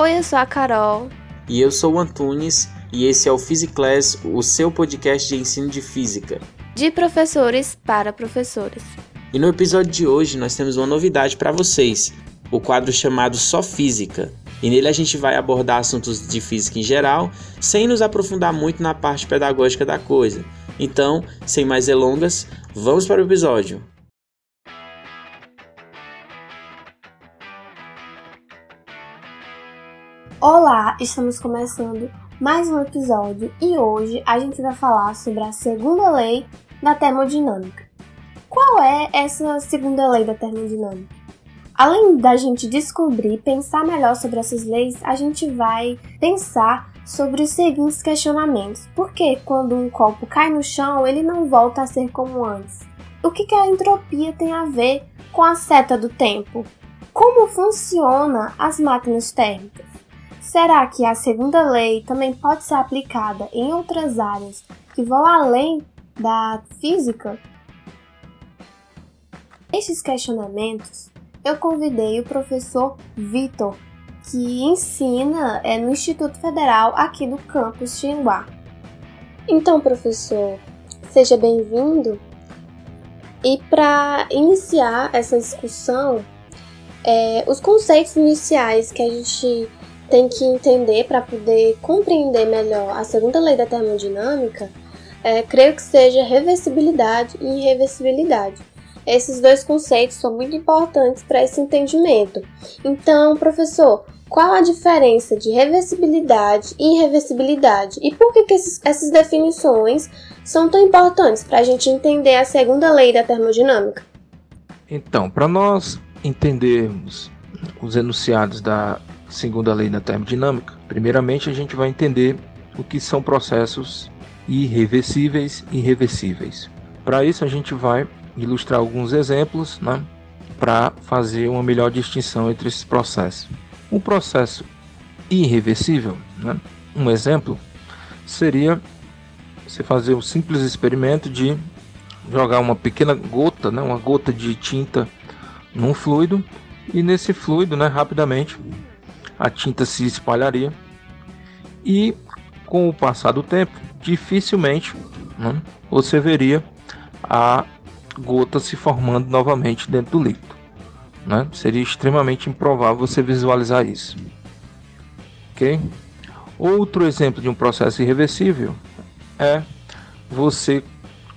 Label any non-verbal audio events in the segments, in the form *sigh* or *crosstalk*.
Oi, eu sou a Carol. E eu sou o Antunes, e esse é o Physiclass, o seu podcast de ensino de física. De professores para professores. E no episódio de hoje nós temos uma novidade para vocês, o quadro chamado Só Física. E nele a gente vai abordar assuntos de física em geral, sem nos aprofundar muito na parte pedagógica da coisa. Então, sem mais delongas, vamos para o episódio. Olá, estamos começando mais um episódio e hoje a gente vai falar sobre a segunda lei da termodinâmica. Qual é essa segunda lei da termodinâmica? Além da gente descobrir e pensar melhor sobre essas leis, a gente vai pensar sobre os seguintes questionamentos. Por que quando um copo cai no chão, ele não volta a ser como antes? O que, que a entropia tem a ver com a seta do tempo? Como funciona as máquinas térmicas? Será que a segunda lei também pode ser aplicada em outras áreas que vão além da física? Estes questionamentos eu convidei o professor Vitor, que ensina é, no Instituto Federal aqui do campus Xinguá. Então, professor, seja bem-vindo. E para iniciar essa discussão, é, os conceitos iniciais que a gente tem que entender para poder compreender melhor a segunda lei da termodinâmica, é, creio que seja reversibilidade e irreversibilidade. Esses dois conceitos são muito importantes para esse entendimento. Então, professor, qual a diferença de reversibilidade e irreversibilidade? E por que, que esses, essas definições são tão importantes para a gente entender a segunda lei da termodinâmica? Então, para nós entendermos os enunciados da segunda lei da termodinâmica, primeiramente a gente vai entender o que são processos irreversíveis e irreversíveis. Para isso a gente vai ilustrar alguns exemplos né, para fazer uma melhor distinção entre esses processos. Um processo irreversível, né, um exemplo, seria você fazer um simples experimento de jogar uma pequena gota, né, uma gota de tinta num fluido e nesse fluido, né, rapidamente a tinta se espalharia e com o passar do tempo, dificilmente né, você veria a gota se formando novamente dentro do líquido. Né? Seria extremamente improvável você visualizar isso. Ok? Outro exemplo de um processo irreversível é você,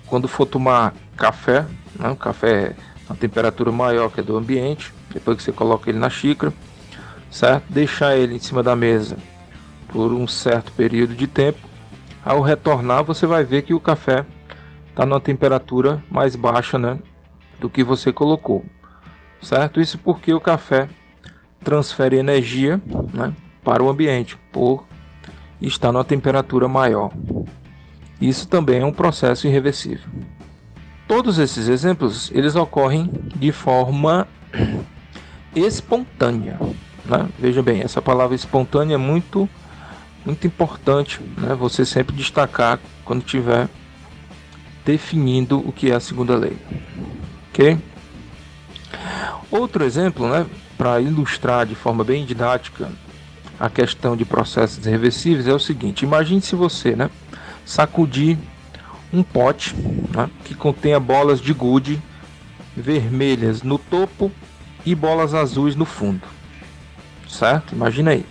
quando for tomar café, né? café a temperatura maior que a do ambiente, depois que você coloca ele na xícara, certo? Deixar ele em cima da mesa por um certo período de tempo. Ao retornar, você vai ver que o café está numa temperatura mais baixa, né, do que você colocou, certo? Isso porque o café transfere energia, né, para o ambiente por estar numa temperatura maior. Isso também é um processo irreversível. Todos esses exemplos eles ocorrem de forma *clears throat* espontânea. Né? Veja bem, essa palavra espontânea é muito, muito importante. Né? Você sempre destacar quando tiver definindo o que é a segunda lei. Ok? Outro exemplo, né, para ilustrar de forma bem didática a questão de processos reversíveis é o seguinte: imagine se você, né, sacudir um pote né, que contenha bolas de gude vermelhas no topo e bolas azuis no fundo certo? Imagina aí.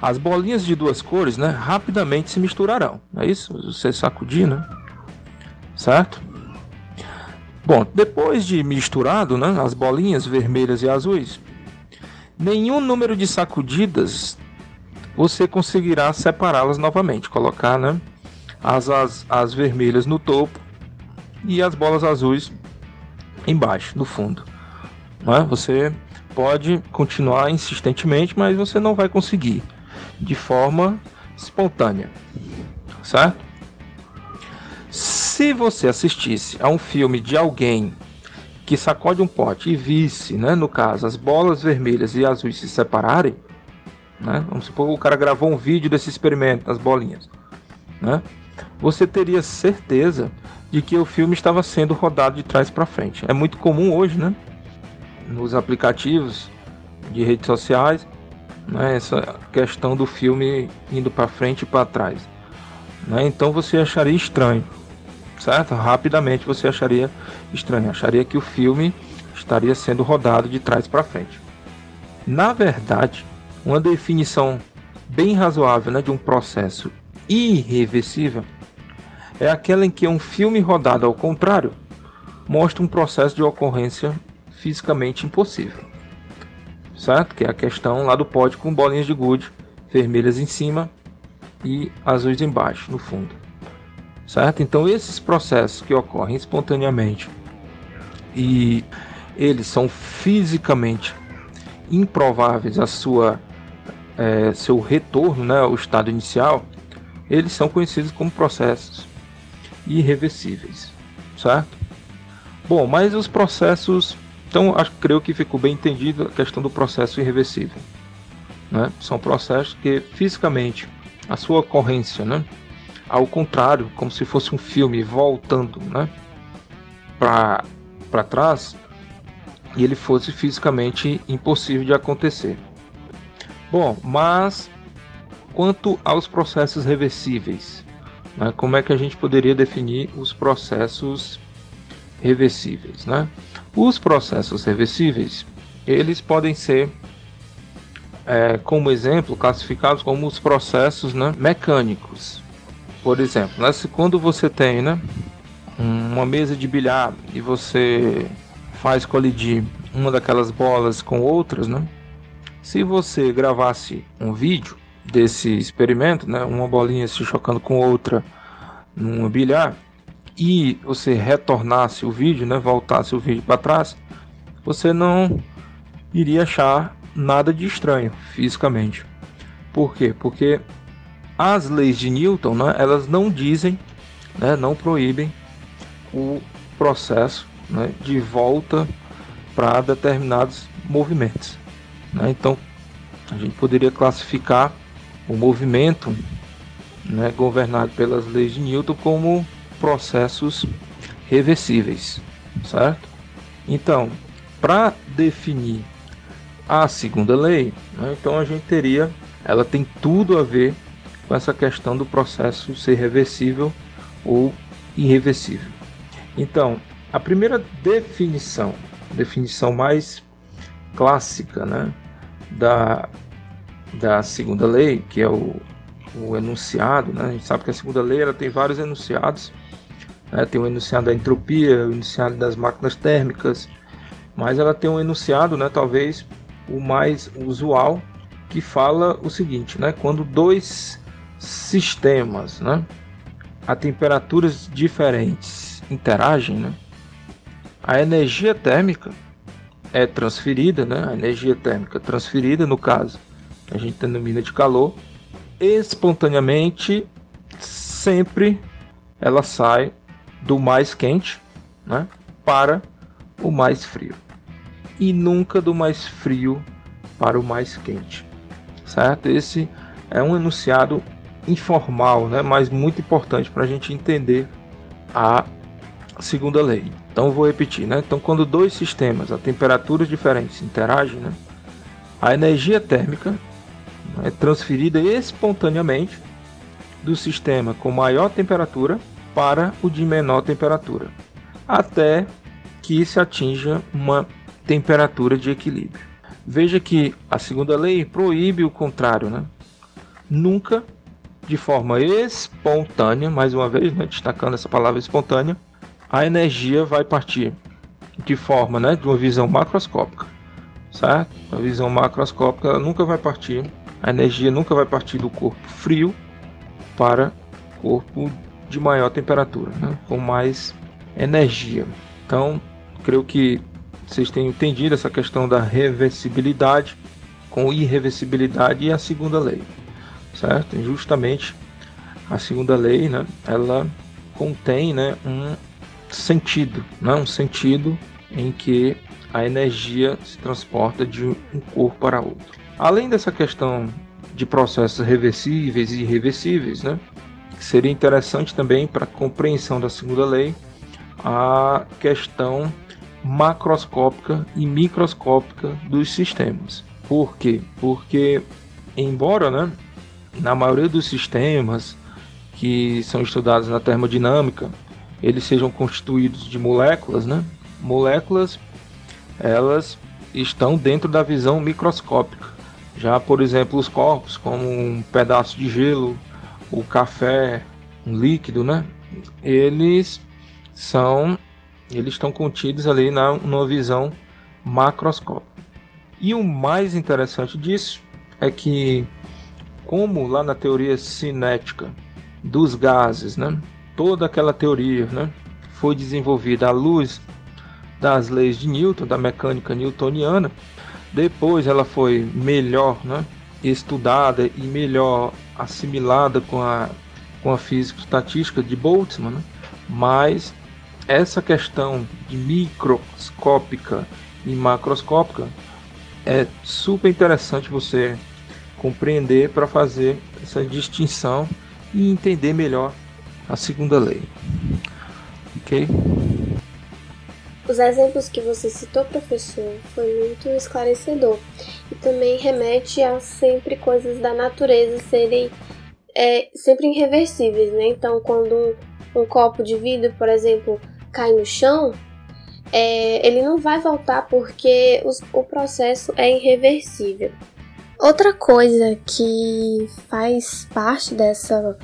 As bolinhas de duas cores, né, rapidamente se misturarão. É isso? Você sacudir, né? Certo? Bom, depois de misturado, né, as bolinhas vermelhas e azuis, nenhum número de sacudidas você conseguirá separá-las novamente, colocar, né, as, as, as vermelhas no topo e as bolas azuis embaixo, no fundo. Né? Você pode continuar insistentemente, mas você não vai conseguir de forma espontânea, certo? Se você assistisse a um filme de alguém que sacode um pote e visse, né, no caso, as bolas vermelhas e azuis se separarem, né, vamos supor que o cara gravou um vídeo desse experimento das bolinhas, né, você teria certeza de que o filme estava sendo rodado de trás para frente. É muito comum hoje, né? Nos aplicativos de redes sociais, né, essa questão do filme indo para frente e para trás. Né, então você acharia estranho, certo? Rapidamente você acharia estranho, acharia que o filme estaria sendo rodado de trás para frente. Na verdade, uma definição bem razoável né, de um processo irreversível é aquela em que um filme rodado ao contrário mostra um processo de ocorrência fisicamente impossível. Certo? Que é a questão lá do pódio com bolinhas de gude vermelhas em cima e azuis embaixo, no fundo. Certo? Então esses processos que ocorrem espontaneamente e eles são fisicamente improváveis a sua é, seu retorno né, ao estado inicial, eles são conhecidos como processos irreversíveis, certo? Bom, mas os processos, então acho creio que ficou bem entendido a questão do processo irreversível, né? São processos que fisicamente a sua ocorrência, né? Ao contrário, como se fosse um filme voltando, né? Para trás e ele fosse fisicamente impossível de acontecer. Bom, mas quanto aos processos reversíveis, né, como é que a gente poderia definir os processos reversíveis? Né? Os processos reversíveis, eles podem ser, é, como exemplo, classificados como os processos né, mecânicos. Por exemplo, né, quando você tem né, uma mesa de bilhar e você faz colidir uma daquelas bolas com outras, né? Se você gravasse um vídeo desse experimento, né, uma bolinha se chocando com outra num bilhar, e você retornasse o vídeo, né, voltasse o vídeo para trás, você não iria achar nada de estranho fisicamente. Por quê? Porque as leis de Newton, né, elas não dizem, né, não proíbem o processo né, de volta para determinados movimentos. Né? Então, a gente poderia classificar o movimento né, governado pelas leis de Newton como processos reversíveis, certo? Então, para definir a segunda lei, né, então a gente teria, ela tem tudo a ver com essa questão do processo ser reversível ou irreversível. Então, a primeira definição, definição mais clássica, né, da, da segunda lei, que é o, o enunciado, né? A gente sabe que a segunda lei ela tem vários enunciados. Né? Tem o enunciado da entropia, o enunciado das máquinas térmicas, mas ela tem um enunciado, né? Talvez o mais usual, que fala o seguinte, né? Quando dois sistemas, né? A temperaturas diferentes interagem, né? A energia térmica é transferida, né? A energia térmica transferida, no caso, a gente denomina de calor, espontaneamente sempre ela sai do mais quente, né? Para o mais frio. E nunca do mais frio para o mais quente. Certo? Esse é um enunciado informal, né? Mas muito importante para a gente entender a segunda lei. Então vou repetir, né? Então quando dois sistemas a temperaturas diferentes interagem, né? A energia térmica é transferida espontaneamente do sistema com maior temperatura para o de menor temperatura, até que se atinja uma temperatura de equilíbrio. Veja que a segunda lei proíbe o contrário, né? Nunca de forma espontânea, mais uma vez, né, destacando essa palavra espontânea, a energia vai partir de forma, né, de uma visão macroscópica, certo? A visão macroscópica nunca vai partir, a energia nunca vai partir do corpo frio para corpo de maior temperatura, né, com mais energia. Então, creio que vocês tenham entendido essa questão da reversibilidade com irreversibilidade e a segunda lei, certo? E justamente a segunda lei, né, ela contém, né, um sentido, né? um sentido em que a energia se transporta de um corpo para outro. Além dessa questão de processos reversíveis e irreversíveis, né? Seria interessante também para a compreensão da segunda lei a questão macroscópica e microscópica dos sistemas. Por quê? Porque, embora, né, na maioria dos sistemas que são estudados na termodinâmica, eles sejam constituídos de moléculas, né? Moléculas, elas estão dentro da visão microscópica. Já, por exemplo, os corpos, como um pedaço de gelo, o café, líquido, né? Eles são, eles estão contidos ali na numa visão macroscópica. E o mais interessante disso é que, como lá na teoria cinética dos gases, né? Toda aquela teoria, né? Foi desenvolvida à luz das leis de Newton, da mecânica newtoniana. Depois ela foi melhor, né? Estudada e melhor assimilada com a com a física estatística de Boltzmann, né? mas essa questão de microscópica e macroscópica é super interessante você compreender para fazer essa distinção e entender melhor a segunda lei. Ok? Os exemplos que você citou, professor, foi muito esclarecedor e também remete a sempre coisas da natureza serem é, sempre irreversíveis, né? Então, quando um, um copo de vidro, por exemplo, cai no chão, é, ele não vai voltar porque os, o processo é irreversível. Outra coisa que faz parte dessa,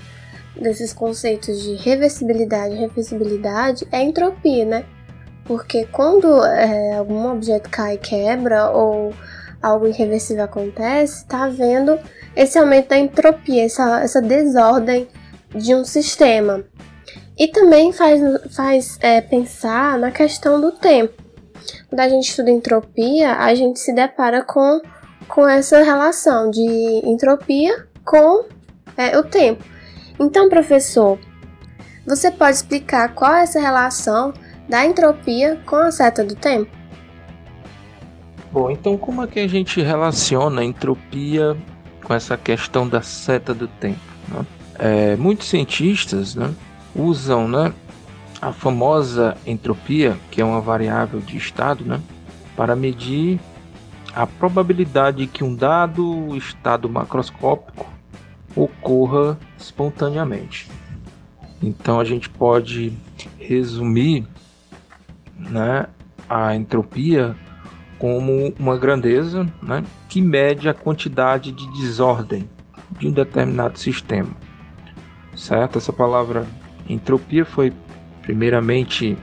desses conceitos de reversibilidade e reversibilidade é a entropia, né? Porque quando é, algum objeto cai e quebra ou algo irreversível acontece, está havendo esse aumento da entropia, essa, essa desordem de um sistema. E também faz, faz é, pensar na questão do tempo. Quando a gente estuda entropia, a gente se depara com, com essa relação de entropia com é, o tempo. Então, professor, você pode explicar qual é essa relação da entropia com a seta do tempo? Bom, então como é que a gente relaciona a entropia com essa questão da seta do tempo? Né? É, muitos cientistas né, usam né, a famosa entropia, que é uma variável de estado, né, para medir a probabilidade que um dado estado macroscópico ocorra espontaneamente. Então a gente pode resumir né, a entropia como uma grandeza né, que mede a quantidade de desordem de um determinado sistema. Certo? Essa palavra entropia foi primeiramente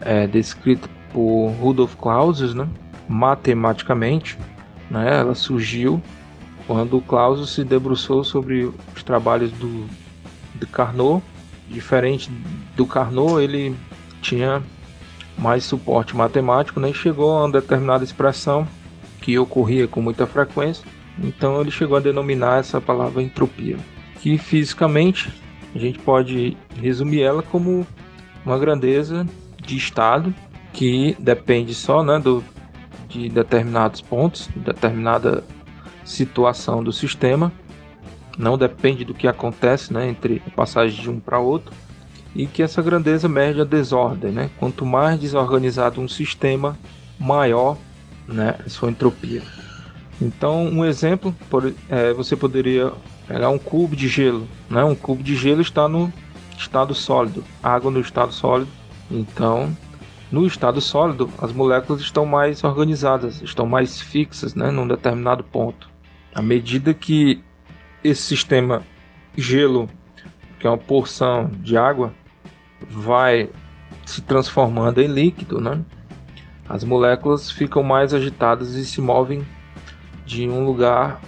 é, descrita por Rudolf Clausius, né, matematicamente. Né, ela surgiu quando Clausius se debruçou sobre os trabalhos do, do Carnot. Diferente do Carnot, ele tinha mais suporte matemático, né, chegou a uma determinada expressão que ocorria com muita frequência, então ele chegou a denominar essa palavra entropia, que fisicamente a gente pode resumir ela como uma grandeza de estado que depende só né, do, de determinados pontos, de determinada situação do sistema, não depende do que acontece né, entre a passagem de um para outro, e que essa grandeza mede a desordem. Né? Quanto mais desorganizado um sistema, maior né, sua entropia. Então, um exemplo, por, é, você poderia pegar um cubo de gelo. Né? Um cubo de gelo está no estado sólido, água no estado sólido. Então, no estado sólido, as moléculas estão mais organizadas, estão mais fixas né, num determinado ponto. À medida que esse sistema gelo, que é uma porção de água, vai se transformando em líquido, né? As moléculas ficam mais agitadas e se movem de um lugar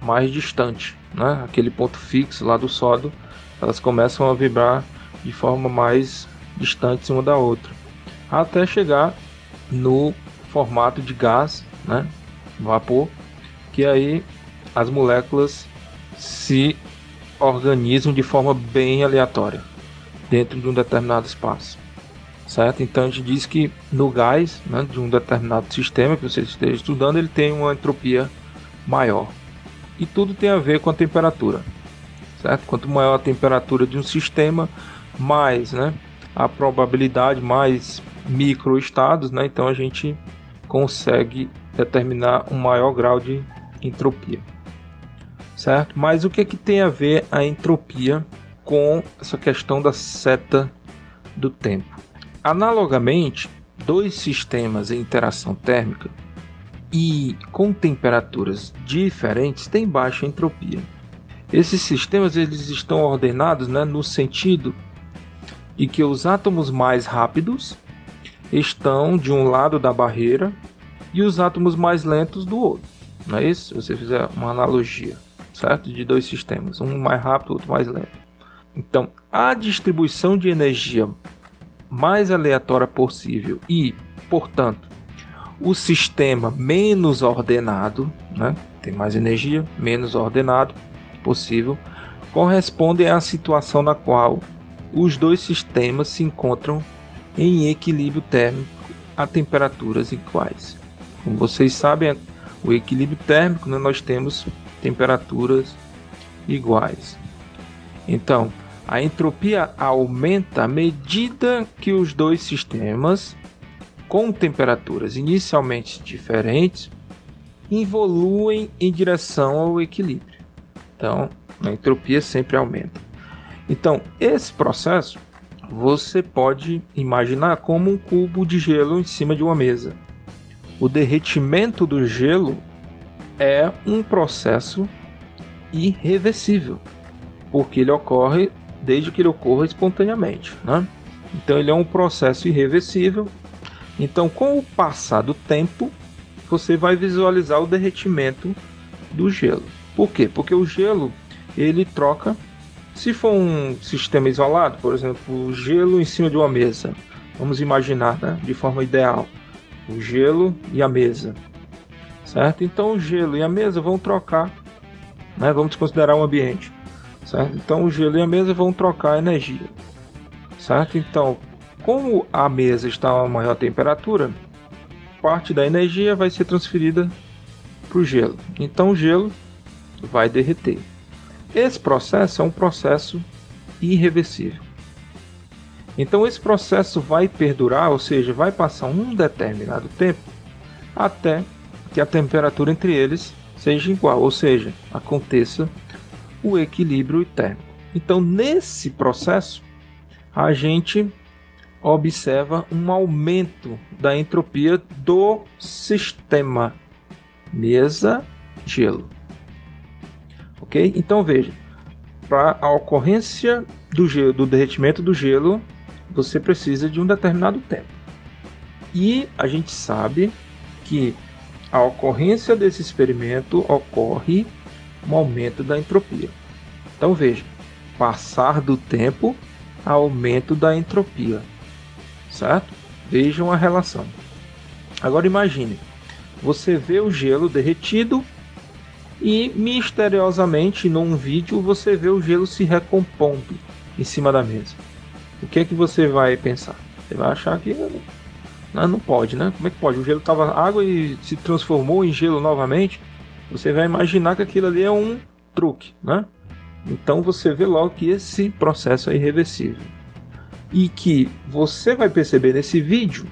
mais distante, né? Aquele ponto fixo lá do sólido, elas começam a vibrar de forma mais distante uma da outra, até chegar no formato de gás, né? Vapor, que aí as moléculas se organizam de forma bem aleatória dentro de um determinado espaço. Certo? Então a gente diz que no gás né, de um determinado sistema que você esteja estudando, ele tem uma entropia maior. E tudo tem a ver com a temperatura. Certo? Quanto maior a temperatura de um sistema, mais né, a probabilidade, mais microestados, né? Então a gente consegue determinar um maior grau de entropia. Certo? Mas o que, é que tem a ver a entropia com essa questão da seta do tempo? Analogamente, dois sistemas em interação térmica e com temperaturas diferentes têm baixa entropia. Esses sistemas eles estão ordenados né, no sentido de que os átomos mais rápidos estão de um lado da barreira e os átomos mais lentos do outro. Não é isso? Se você fizer uma analogia, certo? De dois sistemas, um mais rápido, outro mais lento. Então, a distribuição de energia mais aleatória possível e, portanto, o sistema menos ordenado, né? tem mais energia, menos ordenado possível, corresponde à situação na qual os dois sistemas se encontram em equilíbrio térmico a temperaturas iguais. Como vocês sabem, o equilíbrio térmico né, nós temos temperaturas iguais. Então, a entropia aumenta à medida que os dois sistemas com temperaturas inicialmente diferentes evoluem em direção ao equilíbrio. Então, a entropia sempre aumenta. Então, esse processo você pode imaginar como um cubo de gelo em cima de uma mesa. O derretimento do gelo é um processo irreversível, porque ele ocorre desde que ele ocorra espontaneamente. Né? Então ele é um processo irreversível. Então, com o passar do tempo, você vai visualizar o derretimento do gelo. Por quê? Porque o gelo ele troca se for um sistema isolado, por exemplo, gelo em cima de uma mesa, vamos imaginar né, de forma ideal o gelo e a mesa, certo? Então o gelo e a mesa vão trocar, né, vamos considerar um ambiente, certo? Então o gelo e a mesa vão trocar energia, certo? Então, como a mesa está a maior temperatura, parte da energia vai ser transferida para o gelo. Então o gelo vai derreter. Esse processo é um processo irreversível. Então esse processo vai perdurar, ou seja, vai passar um determinado tempo até que a temperatura entre eles seja igual, ou seja, aconteça o equilíbrio térmico. Então nesse processo a gente observa um aumento da entropia do sistema mesa-gelo. Ok? Então veja, para a ocorrência do, gelo, do derretimento do gelo, você precisa de um determinado tempo. E a gente sabe que a ocorrência desse experimento ocorre um aumento da entropia. Então veja, passar do tempo, aumento da entropia, certo? Vejam a relação. Agora imagine, você vê o gelo derretido e misteriosamente num vídeo você vê o gelo se recompondo em cima da mesa. O que é que você vai pensar? Você vai achar que não, não pode, né? Como é que pode? O gelo estava água e se transformou em gelo novamente. Você vai imaginar que aquilo ali é um truque, né? Então você vê logo que esse processo é irreversível. E que você vai perceber nesse vídeo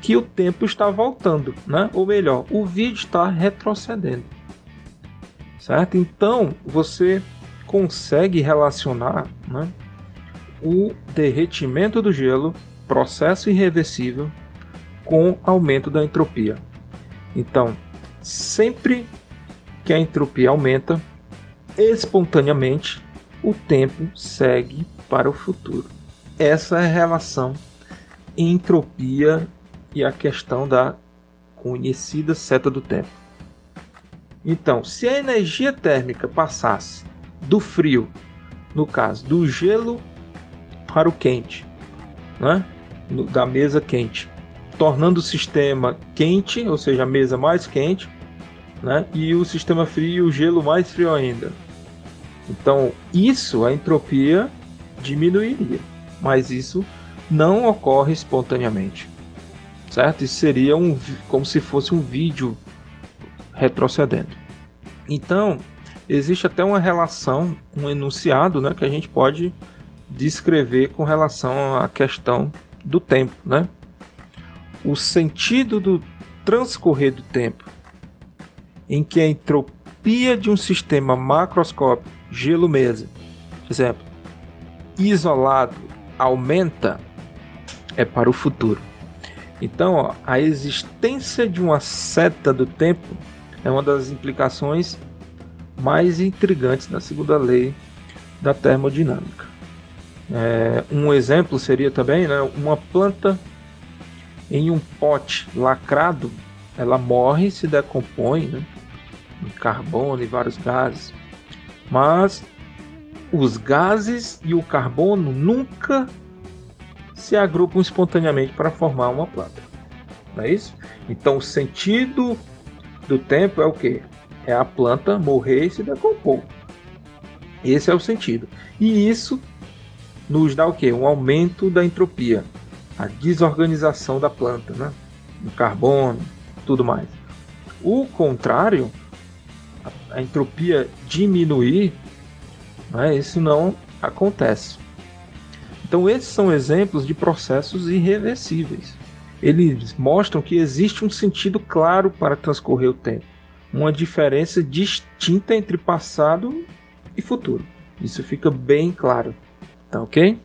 que o tempo está voltando, né? Ou melhor, o vídeo está retrocedendo certo? Então você consegue relacionar né, o derretimento do gelo, processo irreversível, com aumento da entropia. Então, sempre que a entropia aumenta, espontaneamente o tempo segue para o futuro. Essa é a relação entropia e a questão da conhecida seta do tempo. Então, se a energia térmica passasse do frio, no caso do gelo para o quente, né? da mesa quente, tornando o sistema quente, ou seja, a mesa mais quente, né? e o sistema frio, o gelo mais frio ainda. Então, isso, a entropia diminuiria, mas isso não ocorre espontaneamente, certo? Isso seria um, como se fosse um vídeo retrocedendo. Então, existe até uma relação, um enunciado, né, que a gente pode descrever com relação à questão do tempo, né? O sentido do transcorrer do tempo em que a entropia de um sistema macroscópico, gelo-mesa, por exemplo, isolado, aumenta, é para o futuro. Então, ó, a existência de uma seta do tempo é uma das implicações mais intrigantes da segunda lei da termodinâmica. É, um exemplo seria também né, uma planta em um pote lacrado, ela morre, se decompõe né, carbono e vários gases, mas os gases e o carbono nunca se agrupam espontaneamente para formar uma planta. Não é isso? Então o sentido do tempo é o que? É a planta morrer e se decompor. Esse é o sentido. E isso nos dá o que? Um aumento da entropia, a desorganização da planta, né? O carbono, tudo mais. O contrário, a, entropia diminuir, né? isso não acontece. Então, esses são exemplos de processos irreversíveis. Eles mostram que existe um sentido claro para transcorrer o tempo, uma diferença distinta entre passado e futuro. Isso fica bem claro. Tá ok?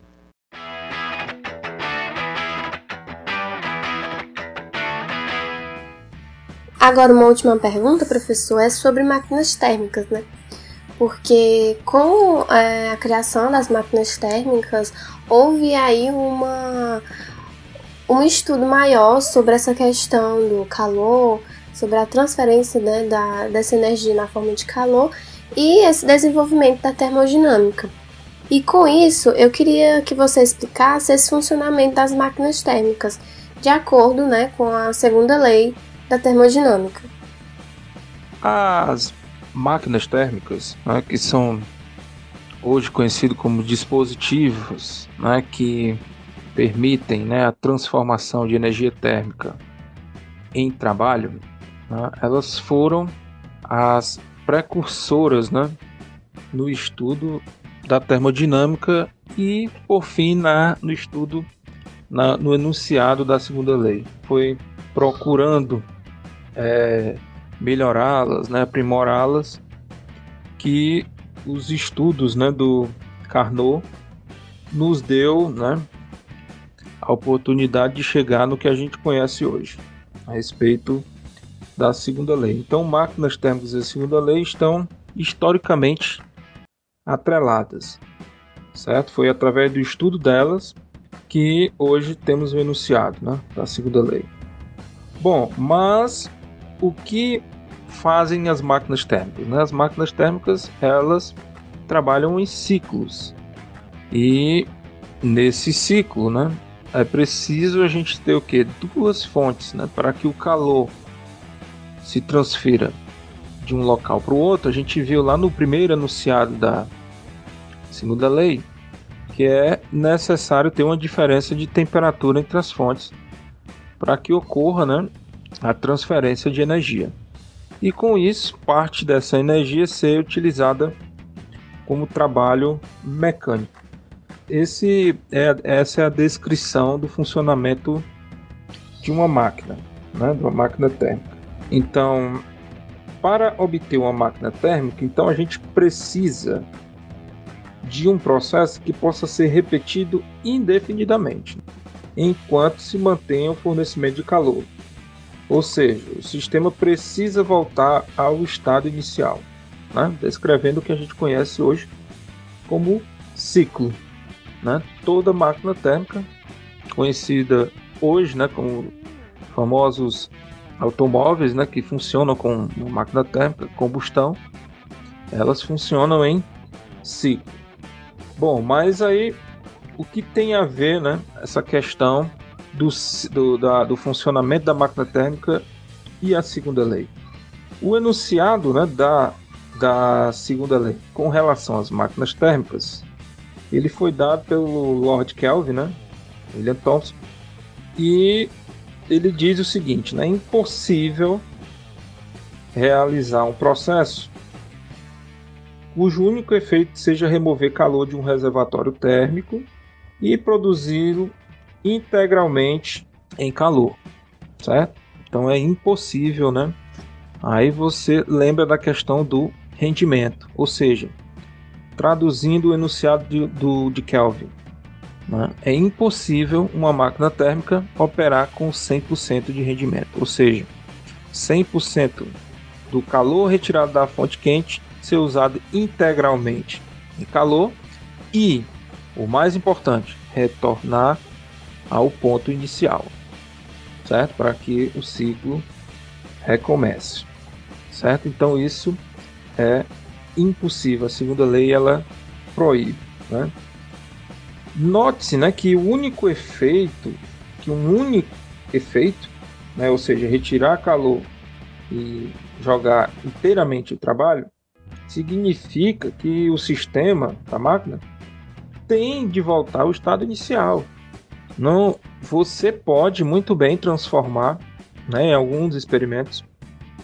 Agora, uma última pergunta, professor, é sobre máquinas térmicas, né? Porque com é, a criação das máquinas térmicas, houve aí uma, um estudo maior sobre essa questão do calor, sobre a transferência né, da, dessa energia na forma de calor e esse desenvolvimento da termodinâmica. E com isso, eu queria que você explicasse esse funcionamento das máquinas térmicas, de acordo né, com a segunda lei da termodinâmica. As máquinas térmicas, né, que são hoje conhecidos como dispositivos né, que permitem né, a transformação de energia térmica em trabalho, né, elas foram as precursoras né, no estudo da termodinâmica e, por fim, na, no estudo, na, no enunciado da segunda lei. Foi procurando é, melhorá-las, né, aprimorá-las, que os estudos né, do Carnot nos deu né, a oportunidade de chegar no que a gente conhece hoje a respeito da segunda lei. Então, máquinas térmicas e segunda lei estão historicamente atreladas, certo? Foi através do estudo delas que hoje temos o enunciado né, da segunda lei. Bom, mas o que fazem as máquinas térmicas? Né? As máquinas térmicas elas trabalham em ciclos e nesse ciclo, né, é preciso a gente ter o que duas fontes, né, para que o calor se transfira de um local para o outro, a gente viu lá no primeiro enunciado da segunda lei que é necessário ter uma diferença de temperatura entre as fontes para que ocorra né, a transferência de energia. E com isso, parte dessa energia ser utilizada como trabalho mecânico. Esse é, essa é a descrição do funcionamento de uma máquina, né, de uma máquina térmica. Então, para obter uma máquina térmica, então a gente precisa de um processo que possa ser repetido indefinidamente, enquanto se mantenha o fornecimento de calor. Ou seja, o sistema precisa voltar ao estado inicial, né? descrevendo o que a gente conhece hoje como ciclo. Né? Toda máquina térmica, conhecida hoje né, como famosos automóveis né, que funcionam com máquina térmica, combustão, elas funcionam em ciclo. Bom, mas aí o que tem a ver né, essa questão do, do, da, do funcionamento da máquina térmica e a segunda lei? O enunciado né, da, da segunda lei com relação às máquinas térmicas ele foi dado pelo Lord Kelvin, né, William Thomson, e ele diz o seguinte: né, é impossível realizar um processo cujo único efeito seja remover calor de um reservatório térmico e produzi-lo integralmente em calor, certo? Então é impossível, né? Aí você lembra da questão do rendimento, ou seja, traduzindo o enunciado de, do, de Kelvin, né? é impossível uma máquina térmica operar com 100% de rendimento, ou seja, 100% do calor retirado da fonte quente ser usado integralmente em calor e, o mais importante, retornar ao ponto inicial, certo? Para que o ciclo recomece, certo? Então isso é impossível. A segunda lei ela proíbe, né? Note-se, né, que o único efeito, que um único efeito, né, ou seja, retirar calor e jogar inteiramente o trabalho, significa que o sistema da máquina tem de voltar ao estado inicial. Não, você pode muito bem transformar, né, em alguns experimentos,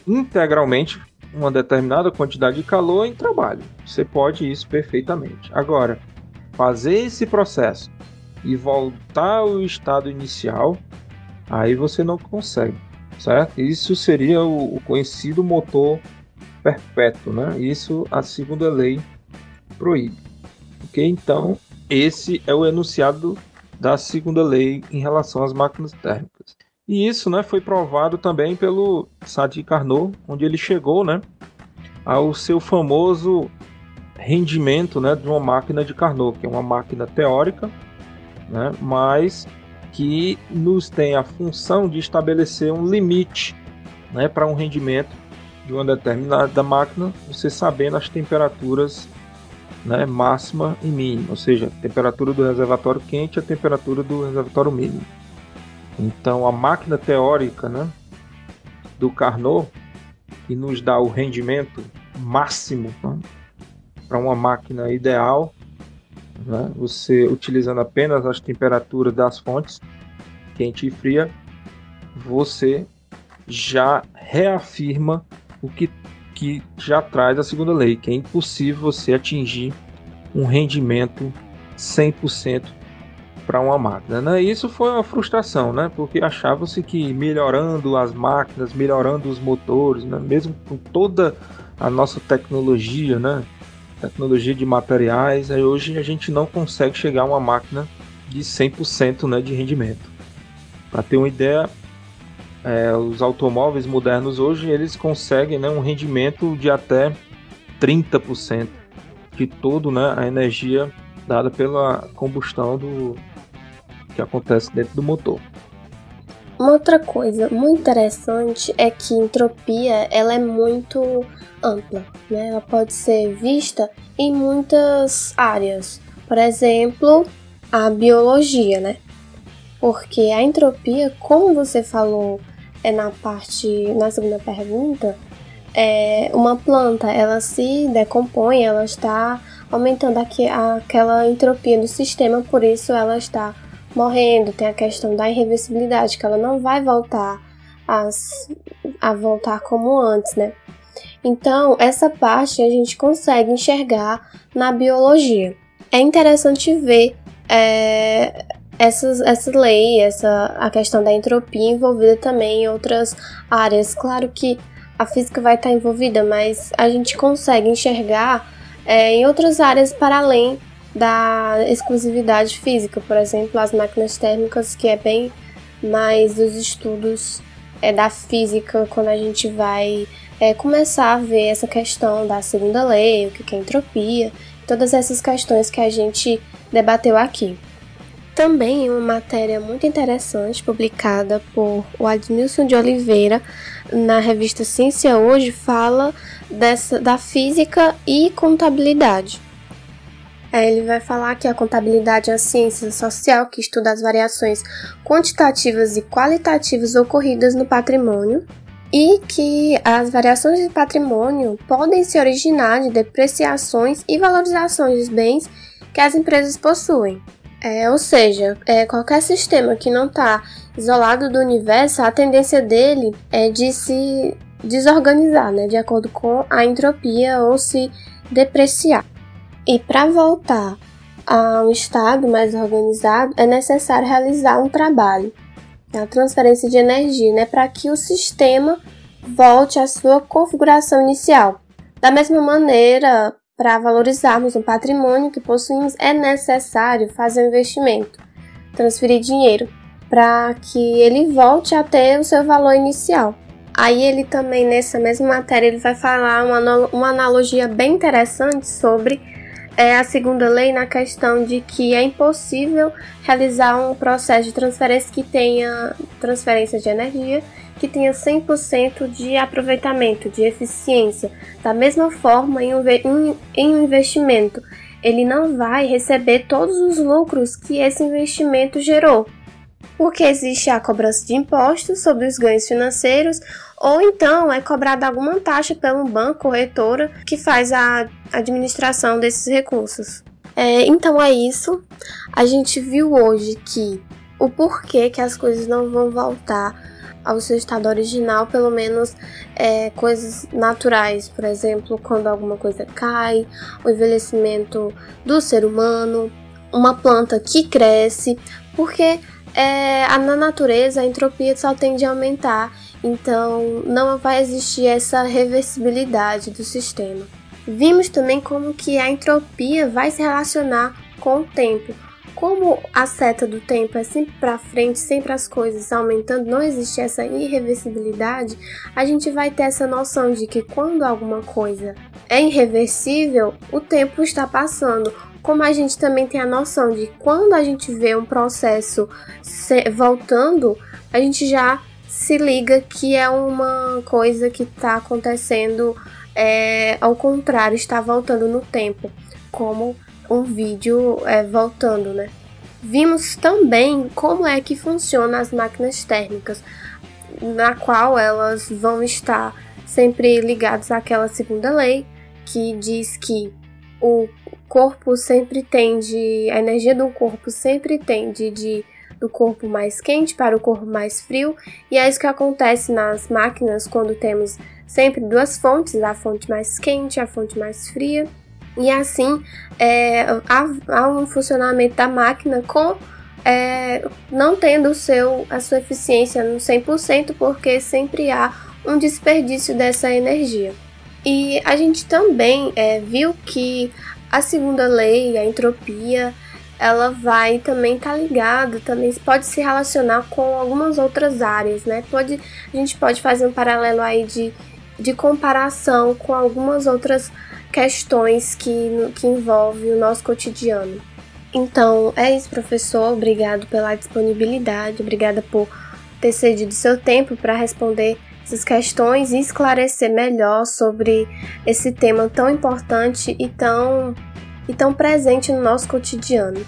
integralmente uma determinada quantidade de calor em trabalho. Você pode isso perfeitamente. Agora, fazer esse processo e voltar ao estado inicial, aí você não consegue, certo? Isso seria o, conhecido motor perpétuo, né? Isso a segunda lei proíbe. Ok? Então, esse é o enunciado da segunda lei em relação às máquinas térmicas. E isso né, foi provado também pelo Sadi Carnot, onde ele chegou né, ao seu famoso rendimento né, de uma máquina de Carnot, que é uma máquina teórica, né, mas que nos tem a função de estabelecer um limite né, para um rendimento de uma determinada máquina, você sabendo as temperaturas né, máxima e mínima, ou seja, a temperatura do reservatório quente e a temperatura do reservatório mínimo. Então a máquina teórica né, do Carnot, que nos dá o rendimento máximo né, para uma máquina ideal, né, você utilizando apenas as temperaturas das fontes, quente e fria, você já reafirma o que, que já traz a segunda lei, que é impossível você atingir um rendimento 100% para uma máquina. Né? Isso foi uma frustração, né? porque achava-se que melhorando as máquinas, melhorando os motores, né? mesmo com toda a nossa tecnologia, né? tecnologia de materiais, aí hoje a gente não consegue chegar a uma máquina de 100% né, de rendimento. Para ter uma ideia, é, os automóveis modernos hoje eles conseguem né, um rendimento de até 30% de todo né, a energia dada pela combustão do, que acontece dentro do motor. Uma outra coisa muito interessante é que entropia ela é muito ampla, né? Ela pode ser vista em muitas áreas. Por exemplo, a biologia, né? Porque a entropia, como você falou é na parte na segunda pergunta, é uma planta, ela se decompõe, ela está aumentando aqui, aquela entropia do sistema, por isso ela está morrendo, tem a questão da irreversibilidade, que ela não vai voltar as, a voltar como antes, né? Então, essa parte a gente consegue enxergar na biologia. É interessante ver é, essas, essa lei, essa, a questão da entropia envolvida também em outras áreas. Claro que a física vai estar envolvida, mas a gente consegue enxergar é, em outras áreas para além da exclusividade física, por exemplo, as máquinas térmicas, que é bem mais dos estudos é, da física, quando a gente vai é, começar a ver essa questão da segunda lei, o que é entropia, todas essas questões que a gente debateu aqui. Também uma matéria muito interessante publicada por o Admilson de Oliveira na revista Ciência Hoje fala dessa, da física e contabilidade. É, ele vai falar que a contabilidade é a ciência social que estuda as variações quantitativas e qualitativas ocorridas no patrimônio e que as variações de patrimônio podem se originar de depreciações e valorizações dos bens que as empresas possuem. É, ou seja, é, qualquer sistema que não está isolado do universo, a tendência dele é de se desorganizar, né, de acordo com a entropia ou se depreciar. E para voltar a um estado mais organizado, é necessário realizar um trabalho. a transferência de energia, né, para que o sistema volte à sua configuração inicial. Da mesma maneira, para valorizarmos o patrimônio que possuímos, é necessário fazer um investimento, transferir dinheiro, para que ele volte a ter o seu valor inicial. Aí ele também, nessa mesma matéria, ele vai falar uma, uma analogia bem interessante sobre é, a segunda lei na questão de que é impossível realizar um processo de transferência que tenha transferência de energia que tenha 100% de aproveitamento, de eficiência. Da mesma forma, em um, investimento, ele não vai receber todos os lucros que esse investimento gerou porque existe a cobrança de impostos sobre os ganhos financeiros, ou então é cobrada alguma taxa pelo banco corretora que faz a administração desses recursos. É, então é isso. A gente viu hoje que o porquê que as coisas não vão voltar ao seu estado original, pelo menos é, coisas naturais, por exemplo, quando alguma coisa cai, o envelhecimento do ser humano, uma planta que cresce, porque é, na natureza a entropia só tende a aumentar, então não vai existir essa reversibilidade do sistema. Vimos também como que a entropia vai se relacionar com o tempo. Como a seta do tempo é sempre para frente, sempre as coisas aumentando, não existe essa irreversibilidade, a gente vai ter essa noção de que quando alguma coisa é irreversível, o tempo está passando. Como a gente também tem a noção de quando a gente vê um processo voltando, a gente já se liga que é uma coisa que está acontecendo é, ao contrário, está voltando no tempo, como um vídeo é, voltando, né? Vimos também como é que funcionam as máquinas térmicas, na qual elas vão estar sempre ligadas àquela segunda lei que diz que o corpo sempre tende, a energia do corpo sempre tende de do corpo mais quente para o corpo mais frio, e é isso que acontece nas máquinas quando temos sempre duas fontes, a fonte mais quente e a fonte mais fria, e assim é, há, um funcionamento da máquina com é, não tendo seu, a sua eficiência no 100%, porque sempre há um desperdício dessa energia. E a gente também é, viu que a segunda lei, a entropia, ela vai também estar tá ligada, também pode se relacionar com algumas outras áreas, né? Pode, a gente pode fazer um paralelo aí de, de comparação com algumas outras questões que, que envolvem o nosso cotidiano. Então, é isso, professor. Obrigado pela disponibilidade, obrigada por ter cedido seu tempo para responder essas questões e esclarecer melhor sobre esse tema tão importante e tão, e tão presente no nosso cotidiano.